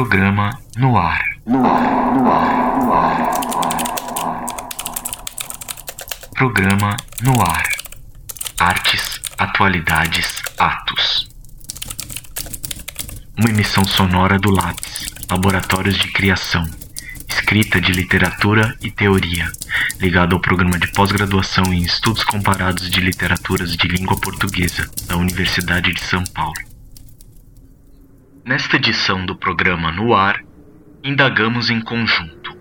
Programa no ar. No ar, no ar, no ar. Programa no ar. Artes, atualidades, atos. Uma emissão sonora do Lápis, Laboratórios de Criação, escrita de literatura e teoria, ligado ao programa de pós-graduação em Estudos Comparados de Literaturas de Língua Portuguesa da Universidade de São Paulo. Nesta edição do programa No Ar, indagamos em conjunto.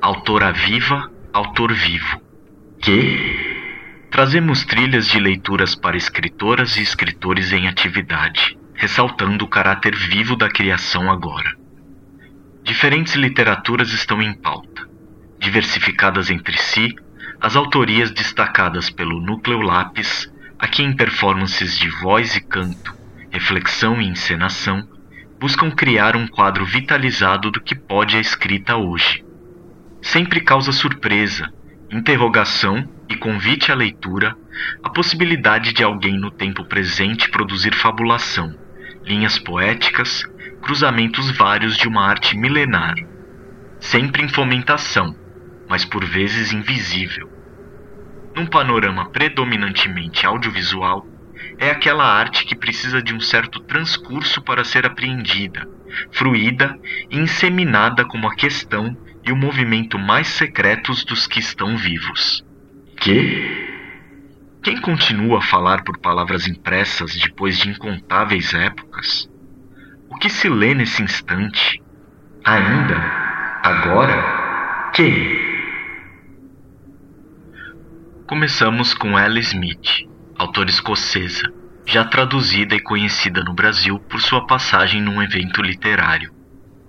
Autora viva, autor vivo. Que? Trazemos trilhas de leituras para escritoras e escritores em atividade, ressaltando o caráter vivo da criação agora. Diferentes literaturas estão em pauta, diversificadas entre si, as autorias destacadas pelo Núcleo Lápis, aqui em performances de voz e canto, reflexão e encenação, buscam criar um quadro vitalizado do que pode a escrita hoje. Sempre causa surpresa, interrogação e convite à leitura a possibilidade de alguém no tempo presente produzir fabulação, linhas poéticas, cruzamentos vários de uma arte milenar, sempre em fomentação, mas por vezes invisível. Num panorama predominantemente audiovisual, é aquela arte que precisa de um certo transcurso para ser apreendida, fruída e inseminada como a questão e o movimento mais secretos dos que estão vivos. Que? Quem continua a falar por palavras impressas depois de incontáveis épocas? O que se lê nesse instante? Ainda? Agora? Quem? Começamos com Ella Smith, autora escocesa, já traduzida e conhecida no Brasil por sua passagem num evento literário,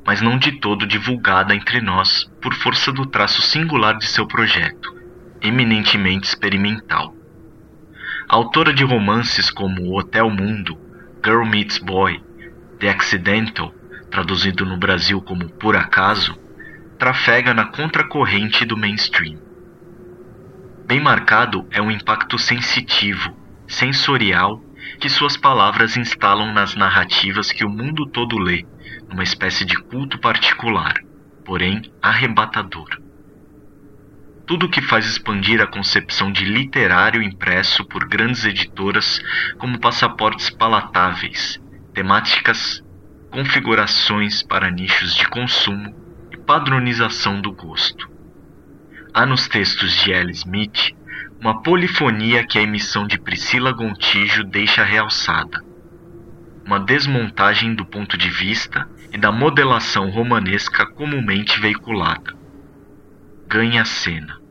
mas não de todo divulgada entre nós por força do traço singular de seu projeto, eminentemente experimental. autora de romances como O Hotel Mundo, Girl Meets Boy, The Accidental, traduzido no Brasil como Por Acaso, trafega na contracorrente do mainstream. Bem marcado é um impacto sensitivo, sensorial, que suas palavras instalam nas narrativas que o mundo todo lê, numa espécie de culto particular, porém arrebatador. Tudo que faz expandir a concepção de literário impresso por grandes editoras como passaportes palatáveis, temáticas, configurações para nichos de consumo e padronização do gosto. Há nos textos de L. Smith uma polifonia que a emissão de Priscila Gontijo deixa realçada. Uma desmontagem do ponto de vista e da modelação romanesca comumente veiculada. Ganha a cena.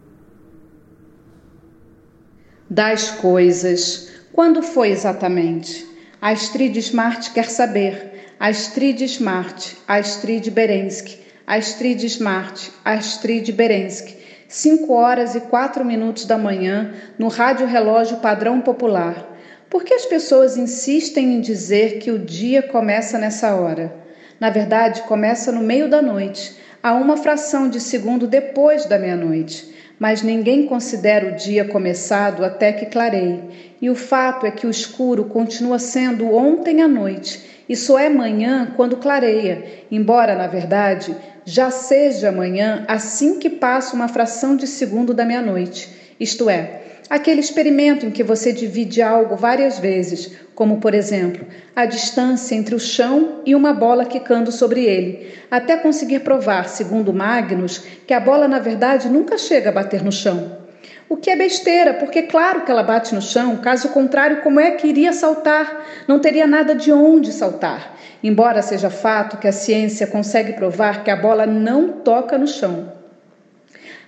Das coisas. Quando foi exatamente? Astrid Smart quer saber. Astrid Smart, Astrid Berensky, Astrid Smart, Astrid Berensky. 5 horas e 4 minutos da manhã, no rádio relógio padrão popular. Por que as pessoas insistem em dizer que o dia começa nessa hora? Na verdade, começa no meio da noite, a uma fração de segundo depois da meia-noite. Mas ninguém considera o dia começado até que clareie. E o fato é que o escuro continua sendo ontem à noite, e só é manhã quando clareia, embora, na verdade, já seja amanhã assim que passa uma fração de segundo da meia-noite, isto é, aquele experimento em que você divide algo várias vezes, como por exemplo, a distância entre o chão e uma bola quicando sobre ele, até conseguir provar, segundo Magnus, que a bola na verdade nunca chega a bater no chão. O que é besteira, porque claro que ela bate no chão, caso contrário, como é que iria saltar? Não teria nada de onde saltar. Embora seja fato que a ciência consegue provar que a bola não toca no chão.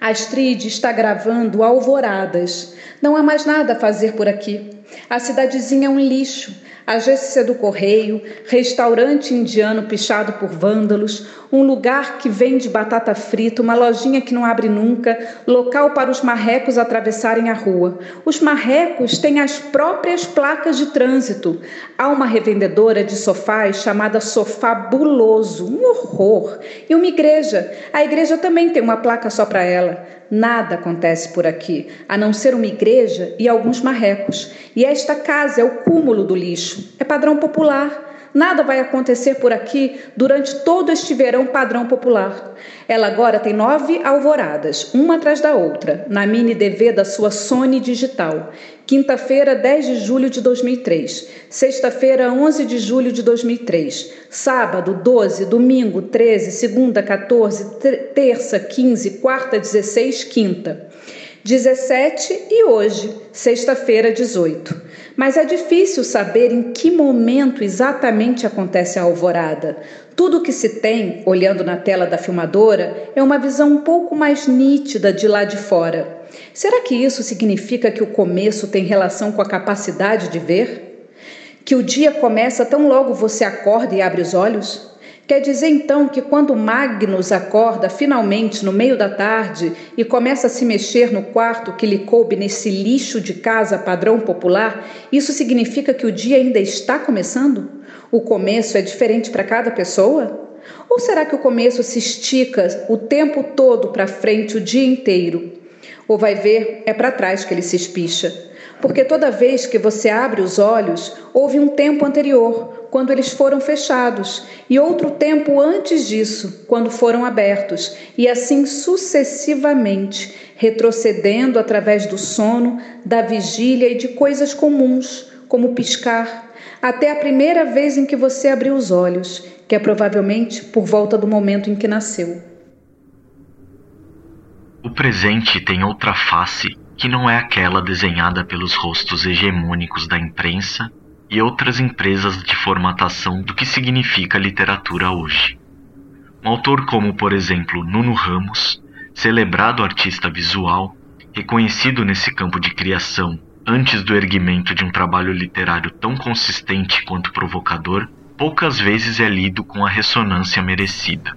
A Astrid está gravando alvoradas. Não há mais nada a fazer por aqui. A cidadezinha é um lixo agência do correio, restaurante indiano pichado por vândalos, um lugar que vende batata frita, uma lojinha que não abre nunca, local para os marrecos atravessarem a rua. Os marrecos têm as próprias placas de trânsito. Há uma revendedora de sofás chamada Sofá Buloso, um horror. E uma igreja. A igreja também tem uma placa só para ela. Nada acontece por aqui, a não ser uma igreja e alguns marrecos. E esta casa é o cúmulo do lixo. É padrão popular. Nada vai acontecer por aqui durante todo este verão padrão popular. Ela agora tem nove alvoradas, uma atrás da outra, na mini DV da sua Sony Digital. Quinta-feira, 10 de julho de 2003. Sexta-feira, 11 de julho de 2003. Sábado, 12. Domingo, 13. Segunda, 14. Terça, 15. Quarta, 16. Quinta. 17 e hoje, sexta-feira, 18. Mas é difícil saber em que momento exatamente acontece a alvorada. Tudo o que se tem, olhando na tela da filmadora, é uma visão um pouco mais nítida de lá de fora. Será que isso significa que o começo tem relação com a capacidade de ver? Que o dia começa tão logo você acorda e abre os olhos? Quer dizer então que quando Magnus acorda finalmente no meio da tarde e começa a se mexer no quarto que lhe coube nesse lixo de casa padrão popular, isso significa que o dia ainda está começando? O começo é diferente para cada pessoa? Ou será que o começo se estica o tempo todo para frente o dia inteiro? Ou vai ver, é para trás que ele se espicha? Porque toda vez que você abre os olhos, houve um tempo anterior, quando eles foram fechados, e outro tempo antes disso, quando foram abertos, e assim sucessivamente, retrocedendo através do sono, da vigília e de coisas comuns, como piscar, até a primeira vez em que você abriu os olhos, que é provavelmente por volta do momento em que nasceu. O presente tem outra face que não é aquela desenhada pelos rostos hegemônicos da imprensa e outras empresas de formatação do que significa literatura hoje. Um autor como, por exemplo, Nuno Ramos, celebrado artista visual, reconhecido nesse campo de criação antes do erguimento de um trabalho literário tão consistente quanto provocador, poucas vezes é lido com a ressonância merecida.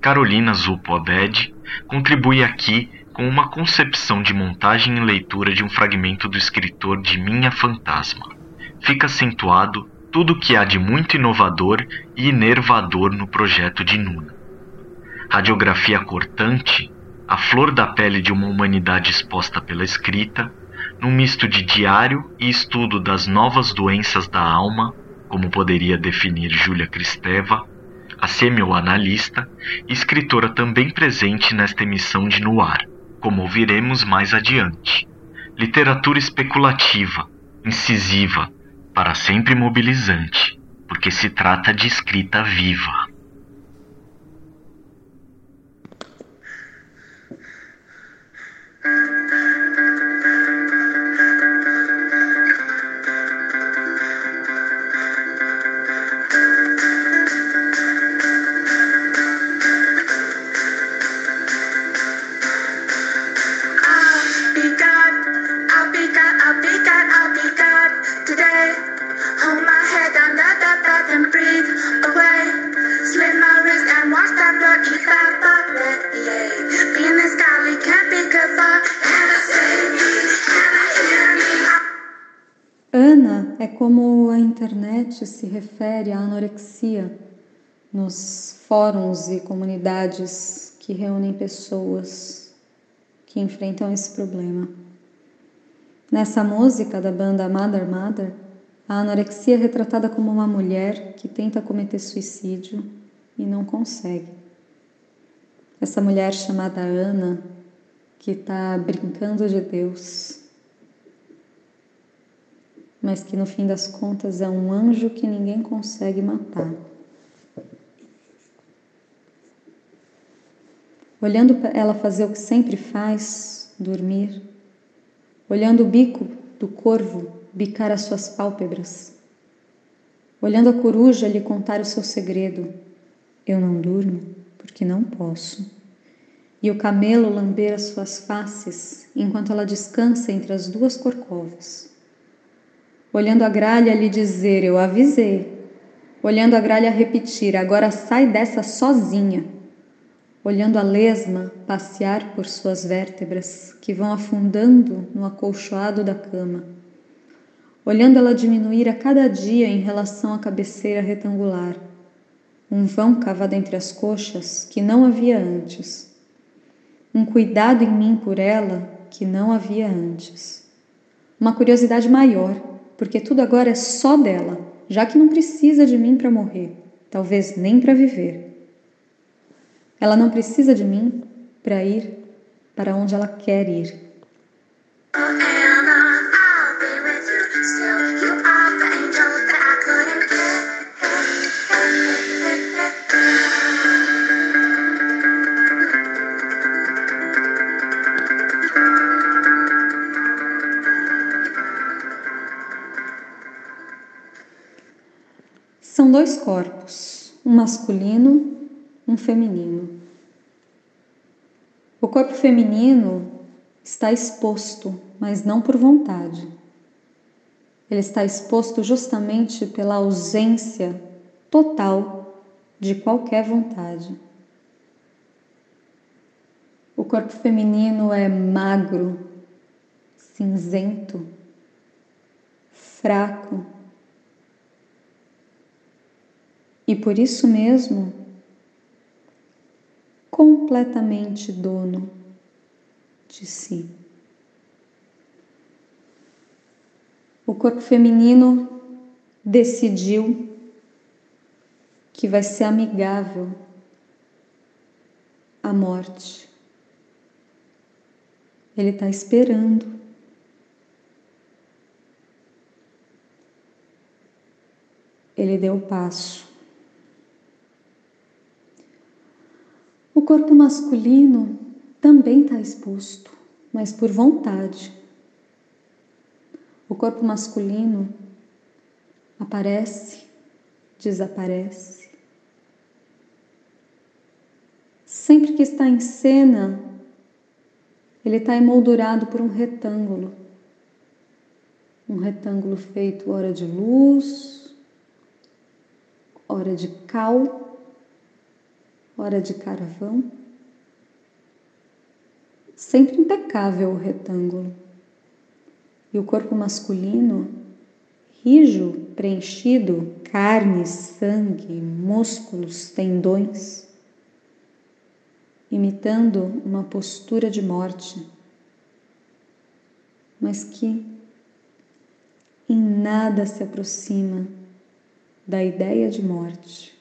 Carolina Zupo Abed contribui aqui com uma concepção de montagem e leitura de um fragmento do escritor de Minha Fantasma fica acentuado tudo o que há de muito inovador e enervador no projeto de Nuna. Radiografia cortante, a flor da pele de uma humanidade exposta pela escrita, num misto de diário e estudo das novas doenças da alma, como poderia definir Júlia Cristeva, a semioanalista escritora também presente nesta emissão de Noir, como ouviremos mais adiante. Literatura especulativa, incisiva, para sempre mobilizante, porque se trata de escrita viva. Como a internet se refere à anorexia nos fóruns e comunidades que reúnem pessoas que enfrentam esse problema. Nessa música da banda Mother Mother, a anorexia é retratada como uma mulher que tenta cometer suicídio e não consegue. Essa mulher chamada Ana, que está brincando de Deus, mas que no fim das contas é um anjo que ninguém consegue matar. Olhando ela fazer o que sempre faz, dormir, olhando o bico do corvo bicar as suas pálpebras, olhando a coruja lhe contar o seu segredo, eu não durmo porque não posso. E o camelo lamber as suas faces enquanto ela descansa entre as duas corcovas olhando a gralha lhe dizer: Eu avisei. Olhando a gralha repetir: Agora sai dessa sozinha. Olhando a lesma passear por suas vértebras que vão afundando no acolchoado da cama. Olhando ela diminuir a cada dia em relação à cabeceira retangular. Um vão cavado entre as coxas que não havia antes. Um cuidado em mim por ela que não havia antes. Uma curiosidade maior porque tudo agora é só dela, já que não precisa de mim para morrer, talvez nem para viver. Ela não precisa de mim para ir para onde ela quer ir. Dois corpos, um masculino, um feminino. O corpo feminino está exposto, mas não por vontade. Ele está exposto justamente pela ausência total de qualquer vontade. O corpo feminino é magro, cinzento, fraco, e por isso mesmo completamente dono de si. O corpo feminino decidiu que vai ser amigável à morte. Ele está esperando. Ele deu o passo. O corpo masculino também está exposto, mas por vontade. O corpo masculino aparece, desaparece. Sempre que está em cena, ele está emoldurado por um retângulo. Um retângulo feito hora de luz, hora de cal hora de carvão. Sempre impecável o retângulo. E o corpo masculino, rijo, preenchido, carne, sangue, músculos, tendões, imitando uma postura de morte, mas que em nada se aproxima da ideia de morte.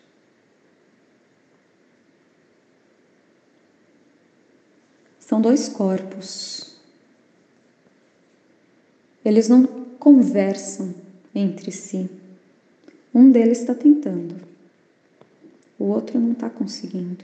São dois corpos. Eles não conversam entre si. Um deles está tentando, o outro não está conseguindo.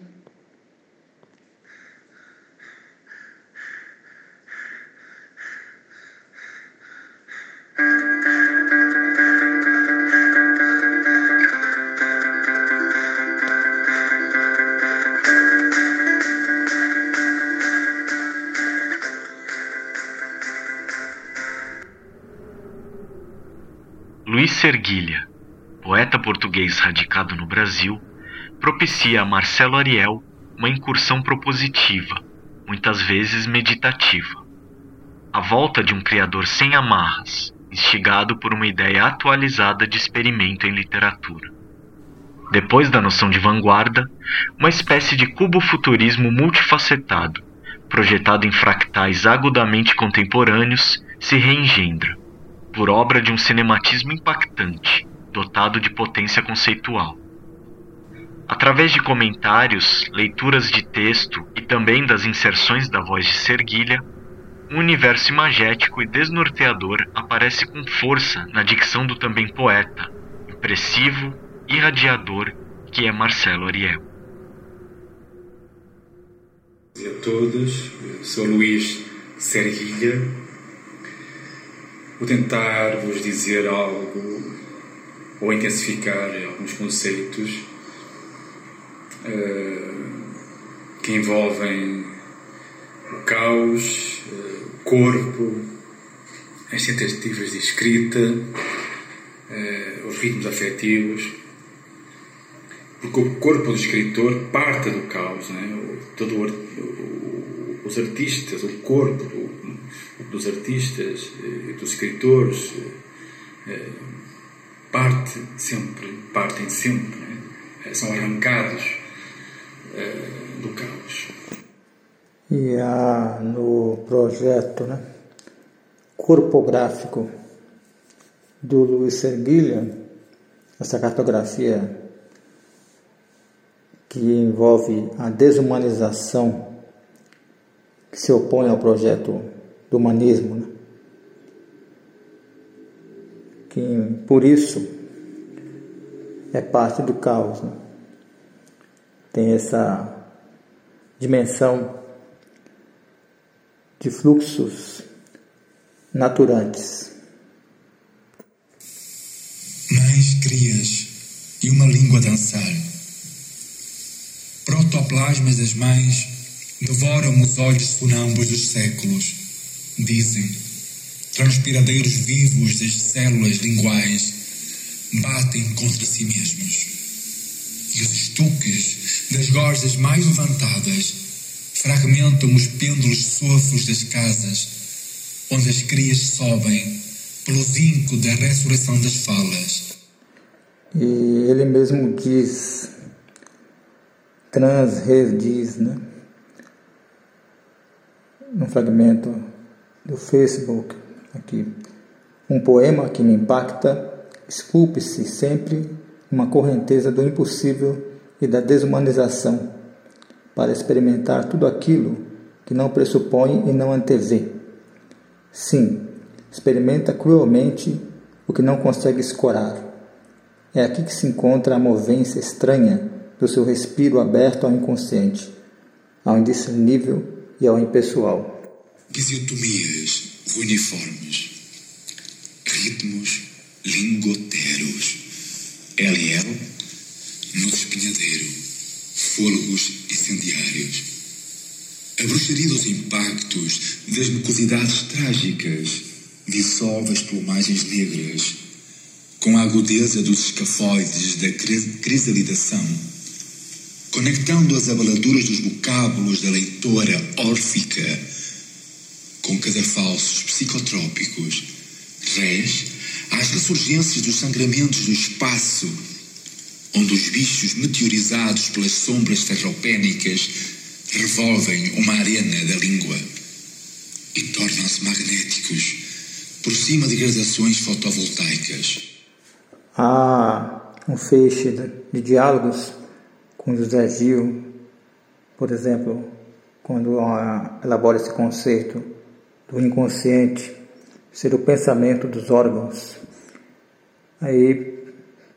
Luiz Serguilha, poeta português radicado no Brasil, propicia a Marcelo Ariel uma incursão propositiva, muitas vezes meditativa. A volta de um criador sem amarras, instigado por uma ideia atualizada de experimento em literatura. Depois da noção de vanguarda, uma espécie de cubo-futurismo multifacetado, projetado em fractais agudamente contemporâneos, se reengendra por obra de um cinematismo impactante, dotado de potência conceitual. Através de comentários, leituras de texto e também das inserções da voz de Serguilha, um universo imagético e desnorteador aparece com força na dicção do também poeta, impressivo, irradiador que é Marcelo Ariel. a todos, sou Luís Serguilha, Vou tentar vos dizer algo ou intensificar alguns conceitos uh, que envolvem o caos, uh, o corpo, as tentativas de escrita, uh, os ritmos afetivos. Porque o corpo do escritor parte do caos, né? todo o, o, os artistas, o corpo dos artistas, eh, dos escritores, eh, eh, parte sempre, partem sempre, né? são arrancados do caos. E há no projeto né, corpográfico do Luiz Serguilha essa cartografia que envolve a desumanização que se opõe ao projeto do humanismo, né? que por isso é parte do caos. Né? Tem essa dimensão de fluxos naturantes. Mães crias e uma língua dançar. Protoplasmas das mães devoram os olhos funambos dos séculos. Dizem, transpiradeiros vivos das células linguais batem contra si mesmos. E os estuques das gozes mais levantadas fragmentam os pêndulos sofros das casas, onde as crias sobem pelo vinco da ressurreição das falas. E ele mesmo diz, trans diz, né? num fragmento do Facebook aqui, um poema que me impacta, esculpe-se sempre uma correnteza do impossível e da desumanização, para experimentar tudo aquilo que não pressupõe e não antevê. Sim, experimenta cruelmente o que não consegue escorar. É aqui que se encontra a movência estranha do seu respiro aberto ao inconsciente, ao indiscernível e ao impessoal. Fisiotomias uniformes, ritmos lingoteros, LL no espinhadeiro, fôlegos incendiários. A bruxaria dos impactos, das mucosidades trágicas, dissolve as plumagens negras, com a agudeza dos escafoides da crisalidação, conectando as abaladuras dos vocábulos da leitora órfica com cadafalsos psicotrópicos, rés às ressurgências dos sangramentos do espaço onde os bichos meteorizados pelas sombras terropénicas revolvem uma arena da língua e tornam-se magnéticos por cima de gradações fotovoltaicas. Há um feixe de diálogos com José Gil, por exemplo, quando elabora esse conceito do inconsciente ser o pensamento dos órgãos. Aí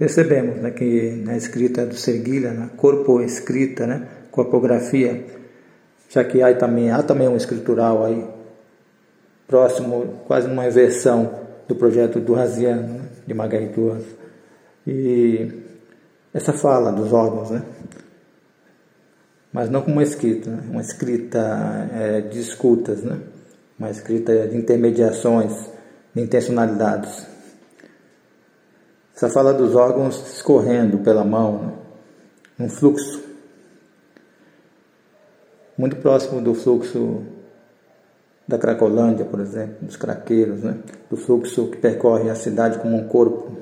Percebemos né, que na escrita do Serguilha, na corpo escrita, né, corpografia, já que há também, há também um escritural aí, próximo, quase uma inversão do projeto do Raziano, né, de Margarituas. E essa fala dos órgãos, né? mas não como uma escrita, né? uma escrita é, de escutas, né? Uma escrita de intermediações, de intencionalidades. Essa fala dos órgãos escorrendo pela mão, né? um fluxo muito próximo do fluxo da Cracolândia, por exemplo, dos craqueiros, né? do fluxo que percorre a cidade como um corpo.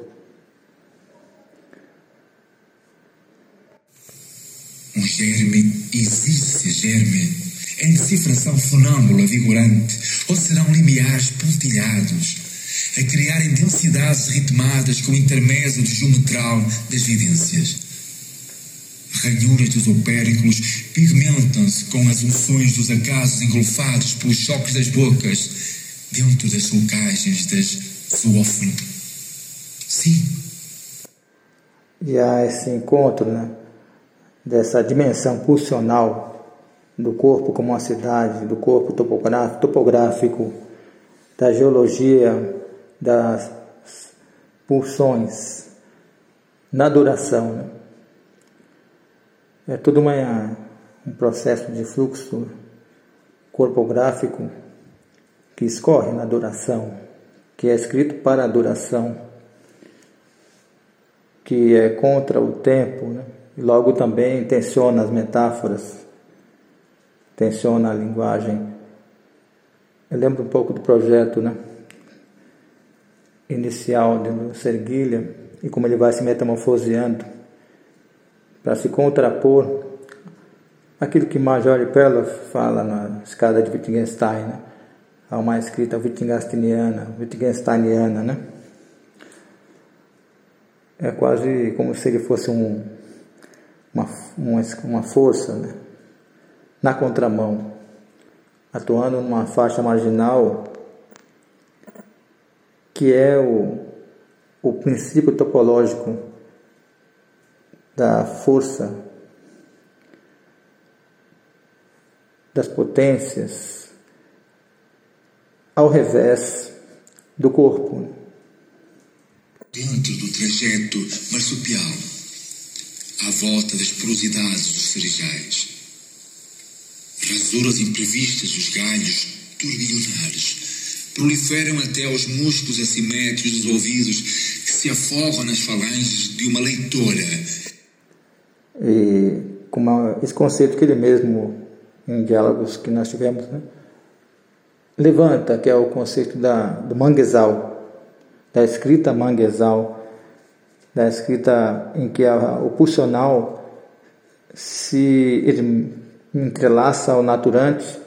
Um germe existe germe em decifração funâmbula vigorante, ou serão limiares pontilhados a criarem densidades ritmadas com o intermédio geometral das vivências. Ranhuras dos opérculos pigmentam-se com as unções dos acasos engolfados pelos choques das bocas dentro das sulcagens das zoófono. Sim. E há esse encontro né, dessa dimensão pulsional do corpo como uma cidade, do corpo topográfico, da geologia das pulsões na duração. Né? É tudo uma, um processo de fluxo corpográfico que escorre na duração, que é escrito para a duração, que é contra o tempo, né? e logo também tensiona as metáforas, tensiona a linguagem. Eu lembro um pouco do projeto, né? inicial do Serguilha e como ele vai se metamorfoseando para se contrapor aquilo que Major Perla fala na escada de Wittgenstein, né? há uma escrita wittgensteiniana, wittgensteiniana, né? é quase como se ele fosse um, uma, uma, uma força né? Na contramão, atuando numa faixa marginal que é o, o princípio topológico da força das potências ao revés do corpo. Dentro do trajeto marsupial, à volta das porosidades dos cerejais, rasuras imprevistas dos galhos turbilhonares, proliferam até aos músculos assimétricos dos ouvidos que se afogam nas falanges de uma leitora. E com uma, esse conceito que ele mesmo, em diálogos que nós tivemos, né, levanta, que é o conceito da, do manguezal, da escrita manguezal, da escrita em que a, o pulsional se ele entrelaça ao naturante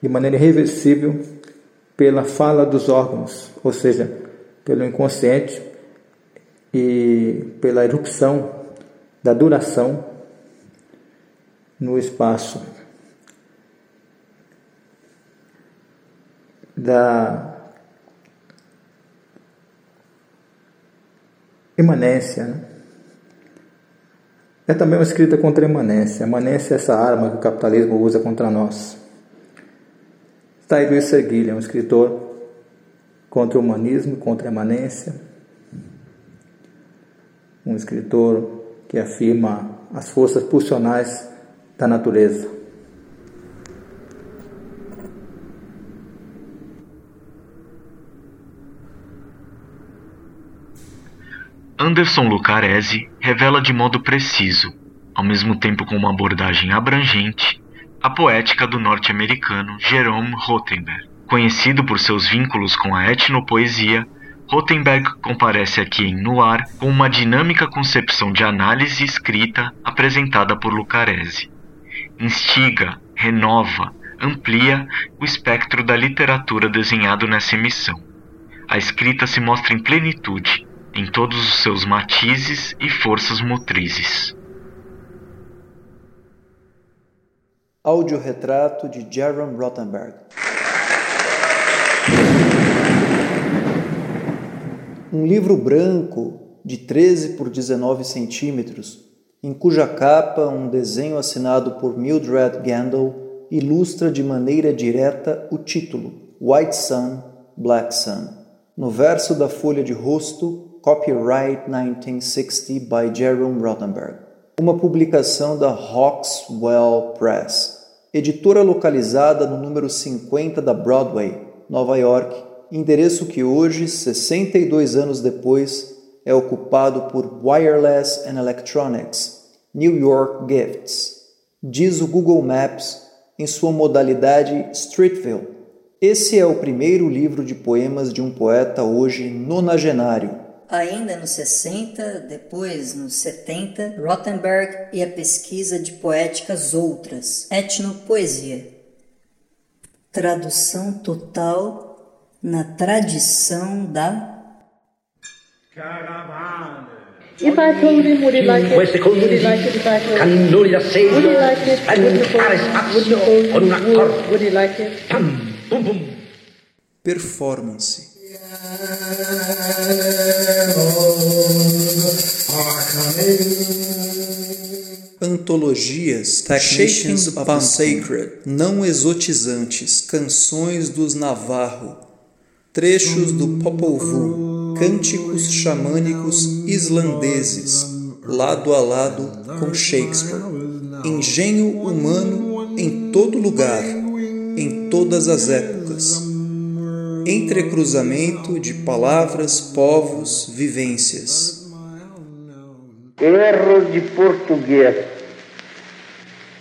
de maneira irreversível pela fala dos órgãos, ou seja, pelo inconsciente e pela erupção da duração no espaço da imanência. Né? É também uma escrita contra a imanência. A imanência é essa arma que o capitalismo usa contra nós. Está aí Luiz Seguilha, um escritor contra o humanismo, contra a imanência. Um escritor que afirma as forças pulsionais da natureza. Anderson Lucaresi revela de modo preciso, ao mesmo tempo com uma abordagem abrangente, a poética do norte-americano Jerome Rothenberg. Conhecido por seus vínculos com a etnopoesia, Rothenberg comparece aqui em Noir com uma dinâmica concepção de análise escrita apresentada por Lucaresi. Instiga, renova, amplia o espectro da literatura desenhado nessa emissão. A escrita se mostra em plenitude, em todos os seus matizes e forças motrizes. Audiorretrato de Jerome Rothenberg. Um livro branco de 13 por 19 centímetros, em cuja capa um desenho assinado por Mildred Gandel ilustra de maneira direta o título White Sun, Black Sun. No verso da folha de rosto, Copyright 1960 by Jerome Rothenberg. Uma publicação da Hawkswell Press, editora localizada no número 50 da Broadway, Nova York, endereço que hoje, 62 anos depois, é ocupado por Wireless and Electronics, New York Gifts, diz o Google Maps em sua modalidade Street View. Esse é o primeiro livro de poemas de um poeta hoje nonagenário, Ainda nos 60, depois nos 70, Rothenberg e a pesquisa de poéticas outras, etnopoesia. Tradução total na tradição da If I told him, would he like it? Would he like it if I told him? Would he like it? Would you like it? Would you would, would he like it? Performance. Antologias Technicians upon Sacred, não exotizantes, canções dos Navarro, trechos do Popol Vuh, cânticos xamânicos islandeses, lado a lado com Shakespeare. Engenho humano em todo lugar, em todas as épocas entrecruzamento de palavras, povos, vivências. Erro de português.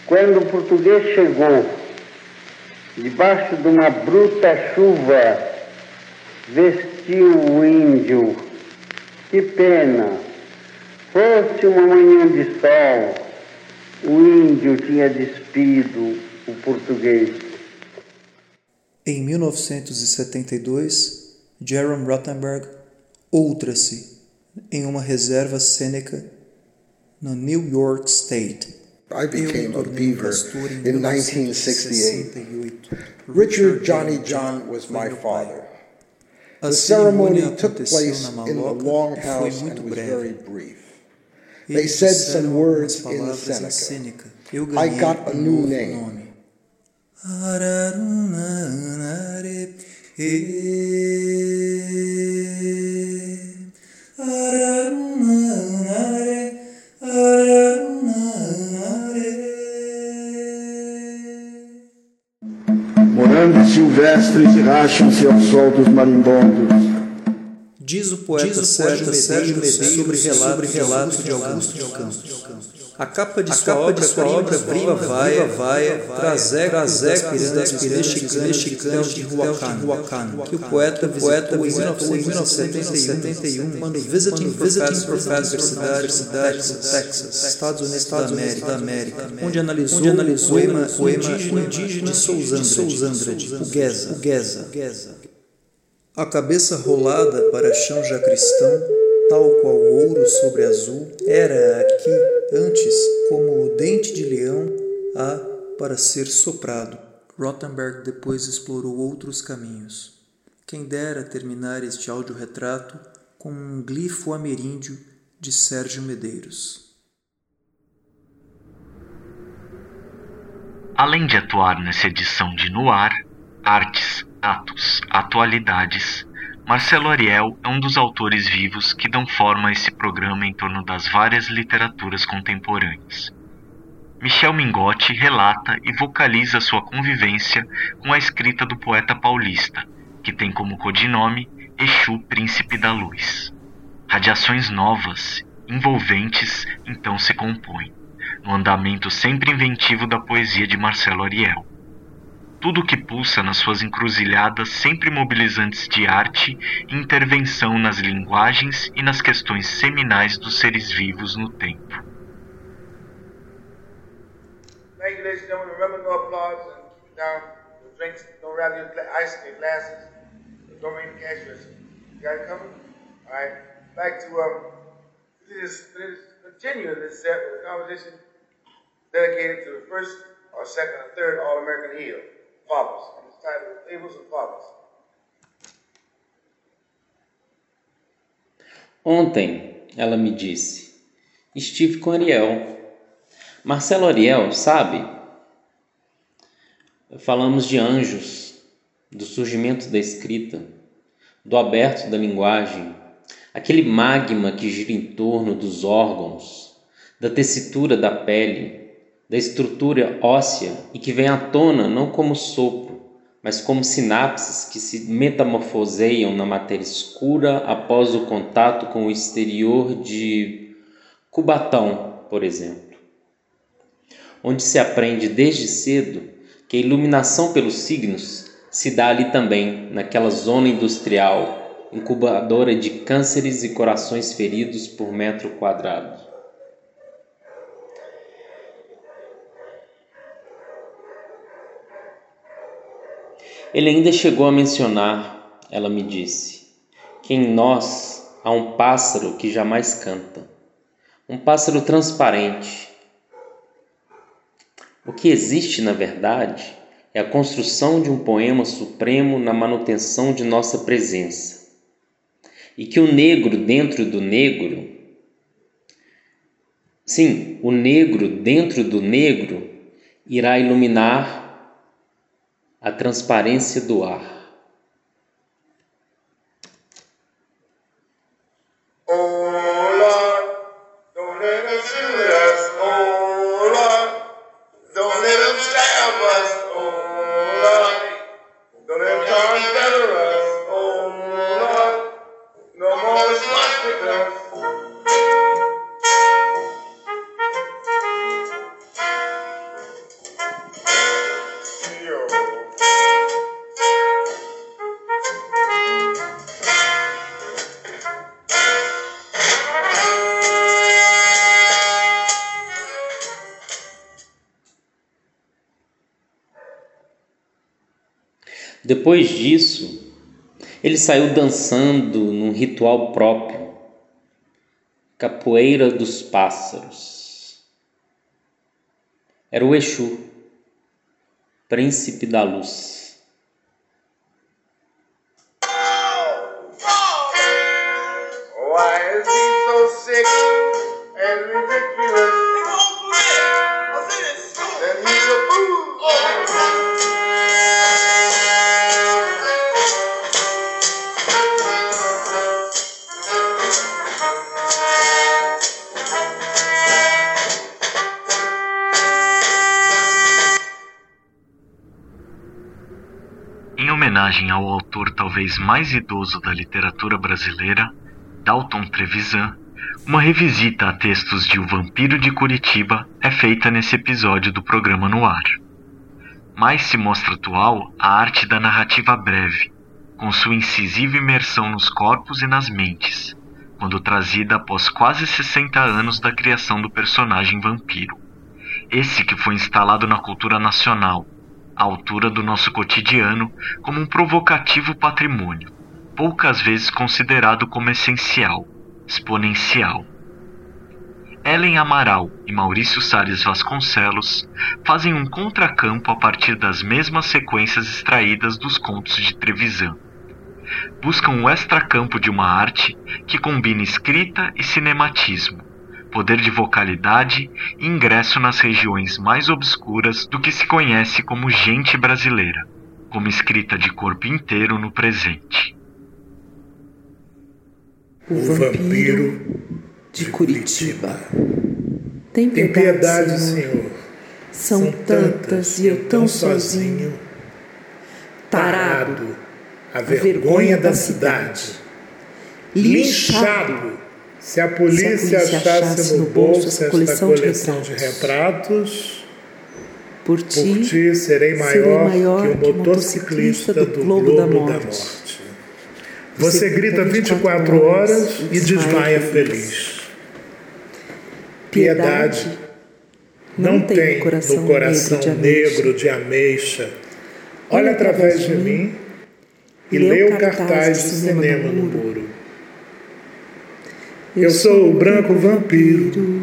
Quando o português chegou, debaixo de uma bruta chuva, vestiu o índio. Que pena! Fosse uma manhã de sol, o índio tinha despido o português. Em 1972, Jerome Rothenberg, Outra-se, em uma reserva cênica no New York State. I became a beaver in 1968. Richard Johnny John was my father. The ceremony took place in the longhouse and was very brief. They said some words in Seneca. I got a new name. Morangos silvestres racham-se ao sol dos marimbondos. Diz o poeta, Diz o Sérgio, Sérgio Medeiros sobre relato, sobre relato de Augusto de Campos. A capa de a sua capa obra, de sua obra prima, vaia, vaia, traz ecos das mexicanas de Huacan, que o poeta visitou em 1971 quando visiting professor da Universidade de Texas, Estados Unidos da América, onde analisou o poema indígena de Souzandrade, o Geza. A cabeça rolada para chão jacristão, tal qual ouro sobre azul, era aqui, antes, como o dente de leão, há para ser soprado. Rothenberg depois explorou outros caminhos. Quem dera terminar este audiorretrato com um glifo ameríndio de Sérgio Medeiros. Além de atuar nessa edição de Noir, Artes, Atos, Atualidades, Marcelo Ariel é um dos autores vivos que dão forma a esse programa em torno das várias literaturas contemporâneas. Michel Mingotti relata e vocaliza sua convivência com a escrita do poeta paulista, que tem como codinome Exu Príncipe da Luz. Radiações novas, envolventes, então se compõem, no andamento sempre inventivo da poesia de Marcelo Ariel tudo que pulsa nas suas encruzilhadas sempre mobilizantes de arte e intervenção nas linguagens e nas questões seminais dos seres vivos no tempo. Thank you, ladies and gentlemen. Remember, no applause and keep down. No drinks, don't rattle your ice in your glasses. Don't the cash register. You got it coming? All right. Back to um, this, this continue this conversation dedicated to the first or second or third All-American Heel. Fathers. And it's titled Fathers. Ontem, ela me disse, estive com Ariel. Marcelo Ariel, sabe? Falamos de anjos, do surgimento da escrita, do aberto da linguagem, aquele magma que gira em torno dos órgãos, da tessitura da pele, da estrutura óssea e que vem à tona não como sopro, mas como sinapses que se metamorfoseiam na matéria escura após o contato com o exterior de Cubatão, por exemplo, onde se aprende desde cedo que a iluminação pelos signos se dá ali também, naquela zona industrial, incubadora de cânceres e corações feridos por metro quadrado. Ele ainda chegou a mencionar, ela me disse, que em nós há um pássaro que jamais canta, um pássaro transparente. O que existe, na verdade, é a construção de um poema supremo na manutenção de nossa presença. E que o negro dentro do negro, sim, o negro dentro do negro irá iluminar a transparência do ar. Depois disso, ele saiu dançando num ritual próprio, Capoeira dos Pássaros. Era o Exu, príncipe da luz. Homenagem ao autor talvez mais idoso da literatura brasileira, Dalton Trevisan, uma revisita a textos de O Vampiro de Curitiba é feita nesse episódio do programa no ar. Mais se mostra atual a arte da narrativa breve, com sua incisiva imersão nos corpos e nas mentes, quando trazida após quase 60 anos da criação do personagem vampiro. Esse que foi instalado na cultura nacional, à altura do nosso cotidiano, como um provocativo patrimônio, poucas vezes considerado como essencial, exponencial. Ellen Amaral e Maurício Salles Vasconcelos fazem um contracampo a partir das mesmas sequências extraídas dos contos de Trevisan. Buscam o extracampo de uma arte que combina escrita e cinematismo, poder de vocalidade e ingresso nas regiões mais obscuras do que se conhece como gente brasileira, como escrita de corpo inteiro no presente. O vampiro de Curitiba. Tem piedade, Tem piedade Senhor. Senhor. São tantas e eu tão sozinho. Tarado, a vergonha da cidade. Linchado se a polícia, se a polícia achasse, achasse no bolso esta coleção, coleção de, retratos, de retratos, por ti, por ti serei, maior serei maior que o motociclista do Globo, da, morte. da Morte. Você, Você grita 24 horas e desmaia feliz. Piedade não tem no coração, no coração negro de ameixa. Olha através de mim e lê o cartaz de cinema no muro. Eu sou o branco vampiro,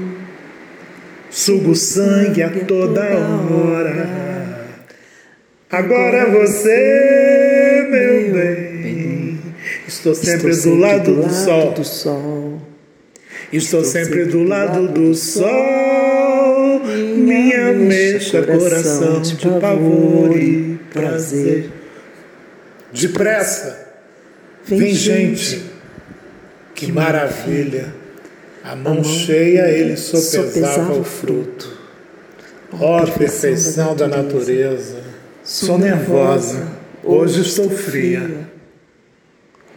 sugo sangue a toda hora. Agora você, meu bem, estou sempre do lado do sol. Estou sempre do lado do sol. Minha mexa, coração de pavor e prazer. Depressa, vem gente que maravilha! A mão, a mão cheia ele sopesava o fruto. Ó oh, perfeição da natureza! Sou nervosa, hoje estou fria.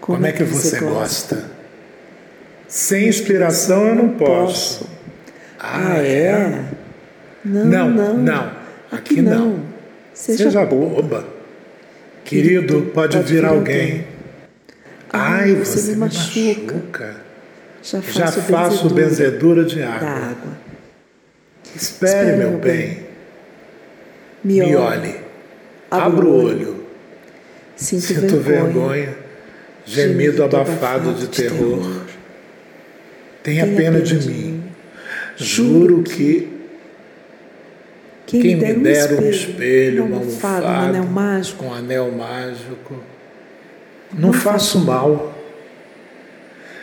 Como é que você gosta? Sem inspiração eu não posso. Ah, é? Não, não, não. Aqui não. Seja boba. Querido, pode vir alguém. Ai, você, você me machuca. machuca. Já faço, Já faço benzedura, de água. água. Espere, Espere, meu bem. bem. Me, olhe. Abra o olho. Sinto, Sinto vergonha. vergonha. Gemido abafado de, de terror. terror. Tenha, Tenha pena, de, de mim. Juro que quem, quem me der um espelho, uma almofada, um anel mágico, um anel mágico não, faço mal.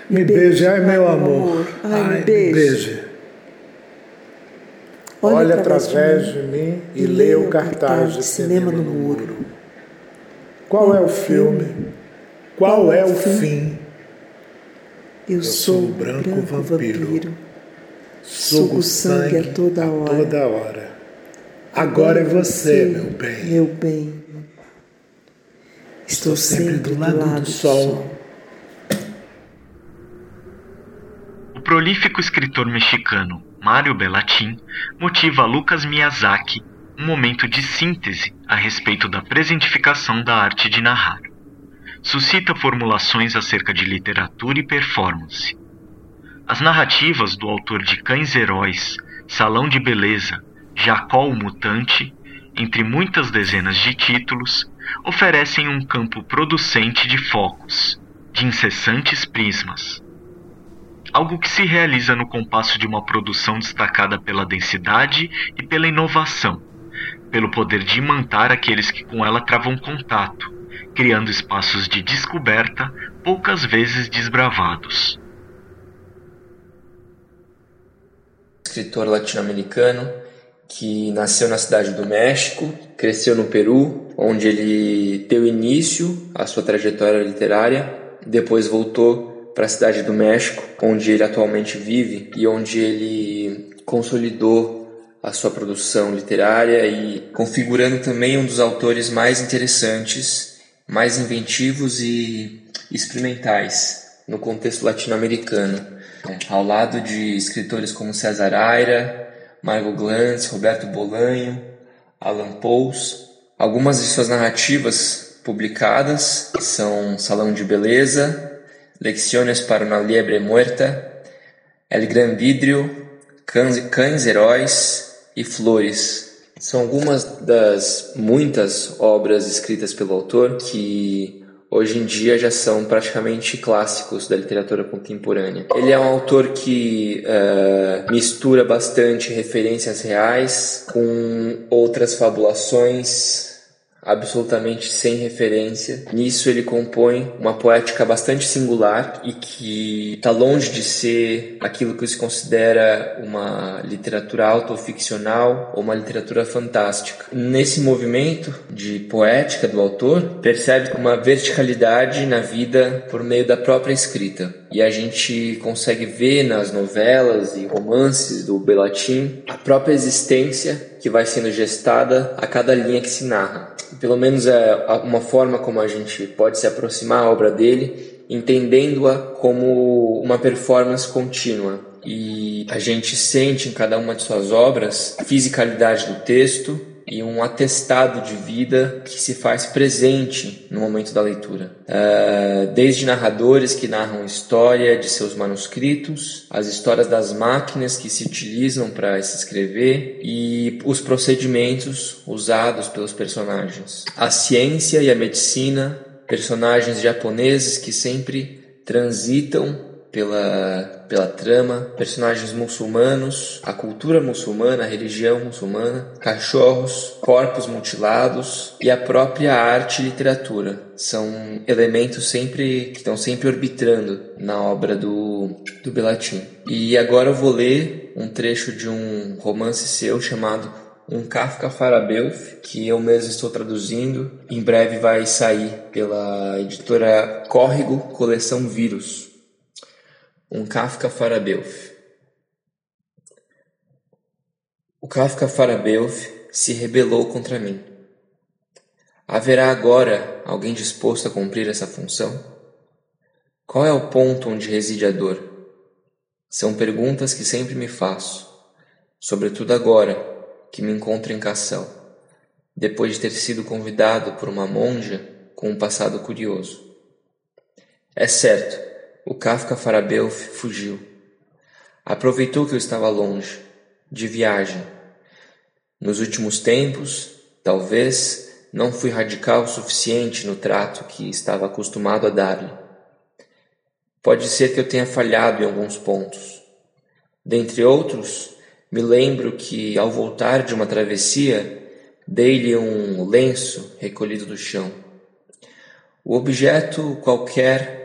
Me beije, ai meu amor. Ai, me beije. Olha através de mim e lê o cartaz de cinema no muro. Qual é o filme? Qual é o fim? Eu sou o branco vampiro. Sugo sangue a toda hora. Toda hora. Agora é você, meu bem. Meu bem. Estou sempre do lado, do, sol. O prolífico escritor mexicano Mário Bellatin motiva Lucas Miyazaki um momento de síntese a respeito da presentificação da arte de narrar. Suscita formulações acerca de literatura e performance. As narrativas do autor de Cães Heróis, Salão de Beleza, Jacó o Mutante, entre muitas dezenas de títulos, oferecem um campo producente de focos, de incessantes prismas. algo que se realiza no compasso de uma produção destacada pela densidade e pela inovação, pelo poder de imantar aqueles que com ela travam contato, criando espaços de descoberta poucas vezes desbravados. Escritor latino-americano que nasceu na cidade do México, cresceu no Peru, onde ele deu início à sua trajetória literária, depois voltou para a cidade do México, onde ele atualmente vive e onde ele consolidou a sua produção literária e configurando também um dos autores mais interessantes, mais inventivos e experimentais no contexto latino-americano, é, ao lado de escritores como César Aira, Margot Glantz, Roberto Bolanho, Alan Pouls. Algumas de suas narrativas publicadas são Salão de Beleza, Lecciones para una liebre muerta, El Gran Vidrio, Cães, Cães Heróis e Flores. São algumas das muitas obras escritas pelo autor que hoje em dia já são praticamente clássicos da literatura contemporânea. Ele é um autor que uh, mistura bastante referências reais com outras fabulações absolutamente sem referência. Nisso ele compõe uma poética bastante singular e que está longe de ser aquilo que se considera uma literatura autoficcional ou uma literatura fantástica. Nesse movimento de poética do autor, percebe uma verticalidade na vida por meio da própria escrita. E a gente consegue ver nas novelas e romances do Belatin a própria existência que vai sendo gestada a cada linha que se narra pelo menos é uma forma como a gente pode se aproximar à obra dele, entendendo-a como uma performance contínua. E a gente sente em cada uma de suas obras a fisicalidade do texto, e um atestado de vida que se faz presente no momento da leitura. Uh, desde narradores que narram história de seus manuscritos, as histórias das máquinas que se utilizam para se escrever e os procedimentos usados pelos personagens. A ciência e a medicina, personagens japoneses que sempre transitam pela, pela trama, personagens muçulmanos, a cultura muçulmana, a religião muçulmana, cachorros, corpos mutilados e a própria arte e literatura. São elementos sempre que estão sempre orbitando na obra do, do Belatin. E agora eu vou ler um trecho de um romance seu chamado um Kafka Farabeuf, que eu mesmo estou traduzindo. Em breve vai sair pela editora Córrego Coleção Vírus um Kafka Farabeuf. O Kafka Farabeuf se rebelou contra mim. Haverá agora alguém disposto a cumprir essa função? Qual é o ponto onde reside a dor? São perguntas que sempre me faço, sobretudo agora que me encontro em Cassel, depois de ter sido convidado por uma monja com um passado curioso. É certo o Kafka Farabeuf fugiu. Aproveitou que eu estava longe, de viagem. Nos últimos tempos, talvez, não fui radical o suficiente no trato que estava acostumado a dar-lhe. Pode ser que eu tenha falhado em alguns pontos. Dentre outros, me lembro que, ao voltar de uma travessia, dei-lhe um lenço recolhido do chão. O objeto qualquer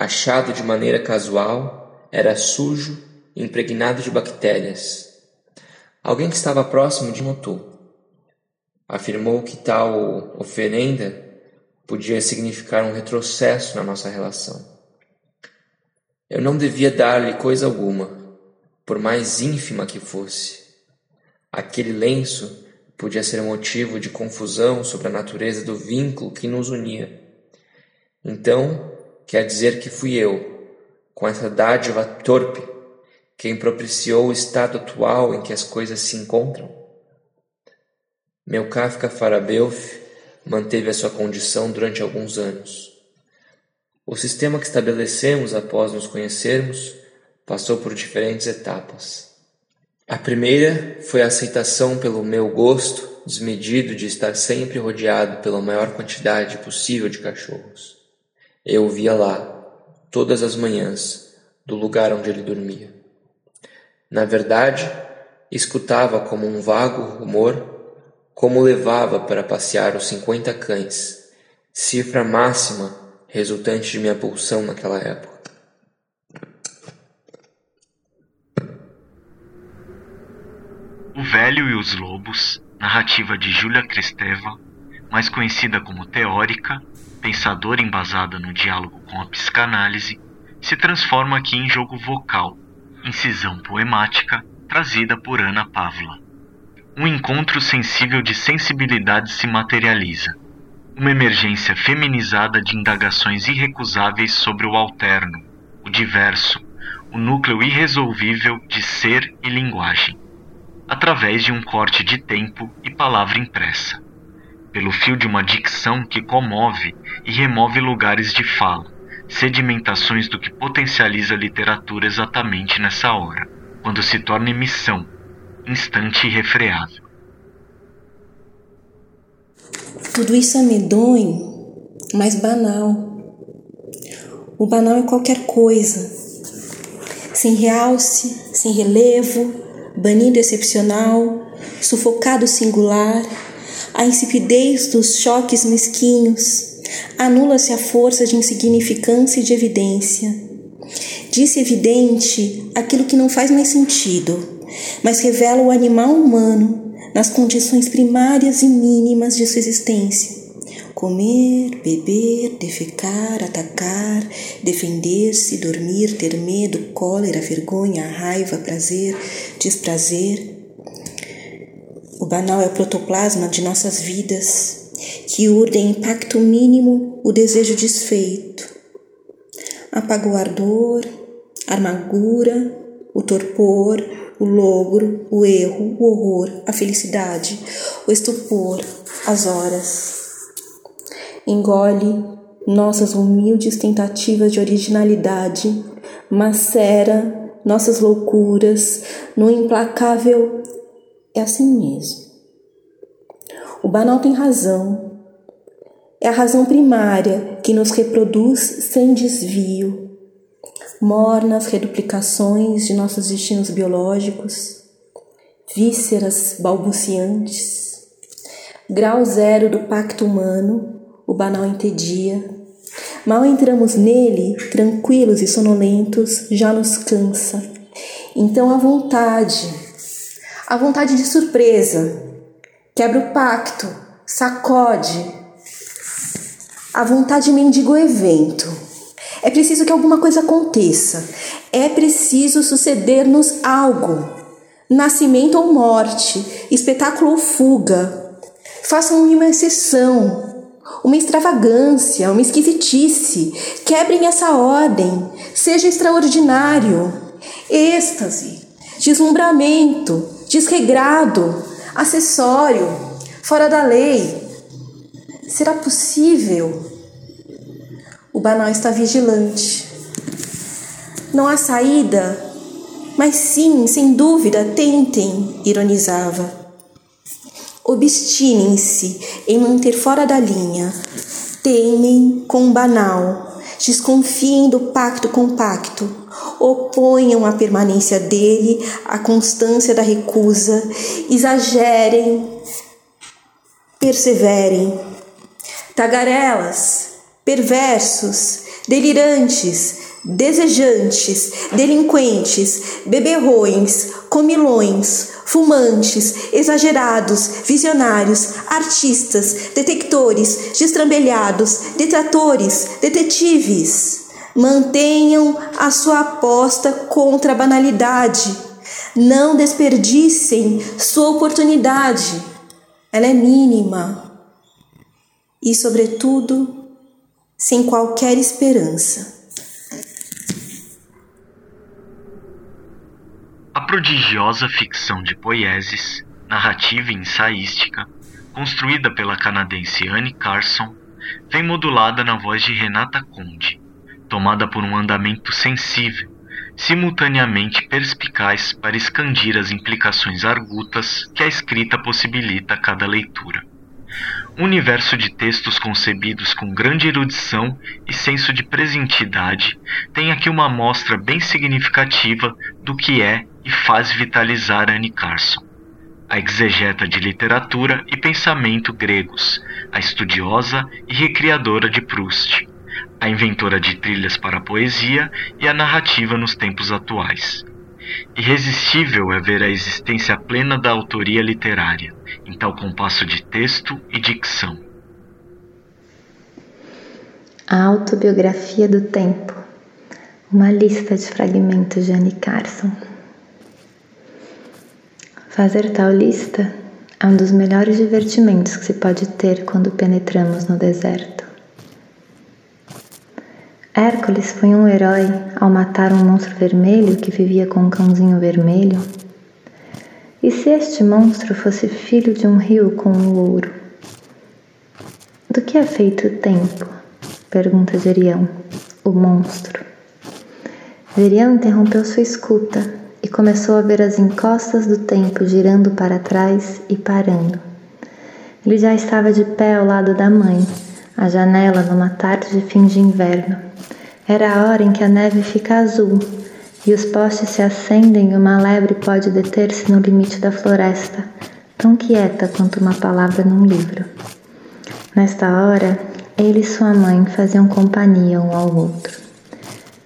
achado de maneira casual, era sujo impregnado de bactérias. Alguém que estava próximo de notou. Afirmou que tal oferenda podia significar um retrocesso na nossa relação. Eu não devia dar-lhe coisa alguma, por mais ínfima que fosse. Aquele lenço podia ser motivo de confusão sobre a natureza do vínculo que nos unia. Então, Quer dizer que fui eu, com essa dádiva torpe, quem propiciou o estado atual em que as coisas se encontram? Meu Kafka Farabeuf manteve a sua condição durante alguns anos. O sistema que estabelecemos após nos conhecermos passou por diferentes etapas. A primeira foi a aceitação pelo meu gosto desmedido de estar sempre rodeado pela maior quantidade possível de cachorros. Eu via lá, todas as manhãs, do lugar onde ele dormia. Na verdade, escutava como um vago rumor como levava para passear os cinquenta cães, cifra máxima resultante de minha pulsão naquela época. O Velho e os Lobos, narrativa de Júlia Kristeva, mais conhecida como teórica, pensadora embasada no diálogo com a psicanálise, se transforma aqui em jogo vocal, incisão poemática, trazida por Ana Pavla. Um encontro sensível de sensibilidade se materializa. Uma emergência feminizada de indagações irrecusáveis sobre o alterno, o diverso, o núcleo irresolvível de ser e linguagem, através de um corte de tempo e palavra impressa, pelo fio de uma dicção que comove e remove lugares de fala, sedimentações do que potencializa a literatura exatamente nessa hora, quando se torna emissão, instante irrefreável. Tudo isso é medonho, mas banal. O banal é qualquer coisa, sem realce, sem relevo, banido excepcional, sufocado singular, a insipidez dos choques mesquinhos, anula-se a força de insignificância e de evidência. Disse evidente aquilo que não faz mais sentido, mas revela o animal humano nas condições primárias e mínimas de sua existência. Comer, beber, defecar, atacar, defender-se, dormir, ter medo, cólera, vergonha, raiva, prazer, desprazer. O banal é o protoplasma de nossas vidas, que urde em impacto mínimo o desejo desfeito. Apaga o ardor, a amargura, o torpor, o logro, o erro, o horror, a felicidade, o estupor, as horas. Engole nossas humildes tentativas de originalidade, macera nossas loucuras no implacável é assim mesmo. O banal tem razão. É a razão primária que nos reproduz sem desvio. Mornas reduplicações de nossos destinos biológicos, vísceras balbuciantes, grau zero do pacto humano, o banal entedia. Mal entramos nele, tranquilos e sonolentos, já nos cansa. Então a vontade, a vontade de surpresa, quebra o pacto, sacode. A vontade mendiga o evento. É preciso que alguma coisa aconteça. É preciso suceder-nos algo. Nascimento ou morte, espetáculo ou fuga. Façam uma exceção, uma extravagância, uma esquisitice. Quebrem essa ordem. Seja extraordinário. Êxtase, deslumbramento, desregrado, acessório, fora da lei. Será possível? O banal está vigilante. Não há saída, mas sim, sem dúvida, tentem, ironizava. Obstinem-se em manter fora da linha. Temem com o banal. Desconfiem do pacto compacto oponham a permanência dele à constância da recusa, exagerem, perseverem. Tagarelas, perversos, delirantes, desejantes, delinquentes, beberrões, comilões, fumantes, exagerados, visionários, artistas, detectores, destrambelhados, detratores, detetives. Mantenham a sua aposta contra a banalidade. Não desperdicem sua oportunidade. Ela é mínima. E, sobretudo, sem qualquer esperança. A prodigiosa ficção de Poiesis, narrativa e ensaística, construída pela canadense Anne Carson, vem modulada na voz de Renata Conde, tomada por um andamento sensível, simultaneamente perspicaz para expandir as implicações argutas que a escrita possibilita a cada leitura. Um universo de textos concebidos com grande erudição e senso de presentidade tem aqui uma amostra bem significativa do que é e faz vitalizar Anne Carson. A exegeta de literatura e pensamento gregos, a estudiosa e recriadora de Proust, a inventora de trilhas para a poesia e a narrativa nos tempos atuais. Irresistível é ver a existência plena da autoria literária, em tal compasso de texto e dicção. A autobiografia do tempo. Uma lista de fragmentos de Anne Carson. Fazer tal lista é um dos melhores divertimentos que se pode ter quando penetramos no deserto. Hércules foi um herói ao matar um monstro vermelho que vivia com um cãozinho vermelho? E se este monstro fosse filho de um rio com o ouro? Do que é feito o tempo? pergunta Gerião, o monstro. Gerião interrompeu sua escuta e começou a ver as encostas do tempo girando para trás e parando. Ele já estava de pé ao lado da mãe, à janela numa tarde de fim de inverno. Era a hora em que a neve fica azul e os postes se acendem e uma lebre pode deter-se no limite da floresta, tão quieta quanto uma palavra num livro. Nesta hora, ele e sua mãe faziam companhia um ao outro.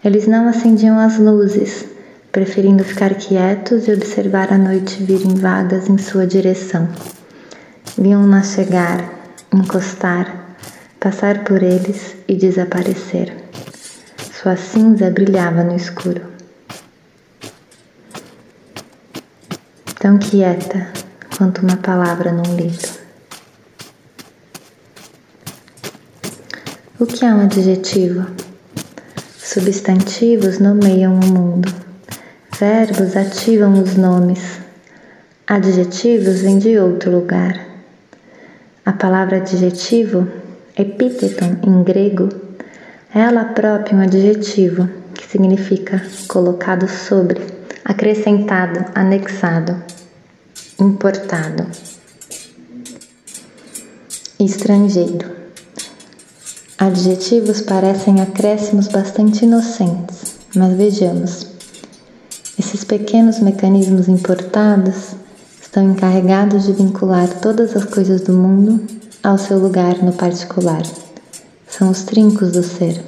Eles não acendiam as luzes, preferindo ficar quietos e observar a noite vir em vagas em sua direção. Viam-na chegar, encostar, passar por eles e desaparecer. Sua cinza brilhava no escuro. Tão quieta quanto uma palavra num livro. O que é um adjetivo? Substantivos nomeiam o mundo. Verbos ativam os nomes. Adjetivos vêm de outro lugar. A palavra adjetivo, epíteton em grego, ela própria um adjetivo que significa colocado sobre, acrescentado, anexado, importado. Estrangeiro. Adjetivos parecem acréscimos bastante inocentes, mas vejamos. Esses pequenos mecanismos importados estão encarregados de vincular todas as coisas do mundo ao seu lugar no particular são os trincos do ser.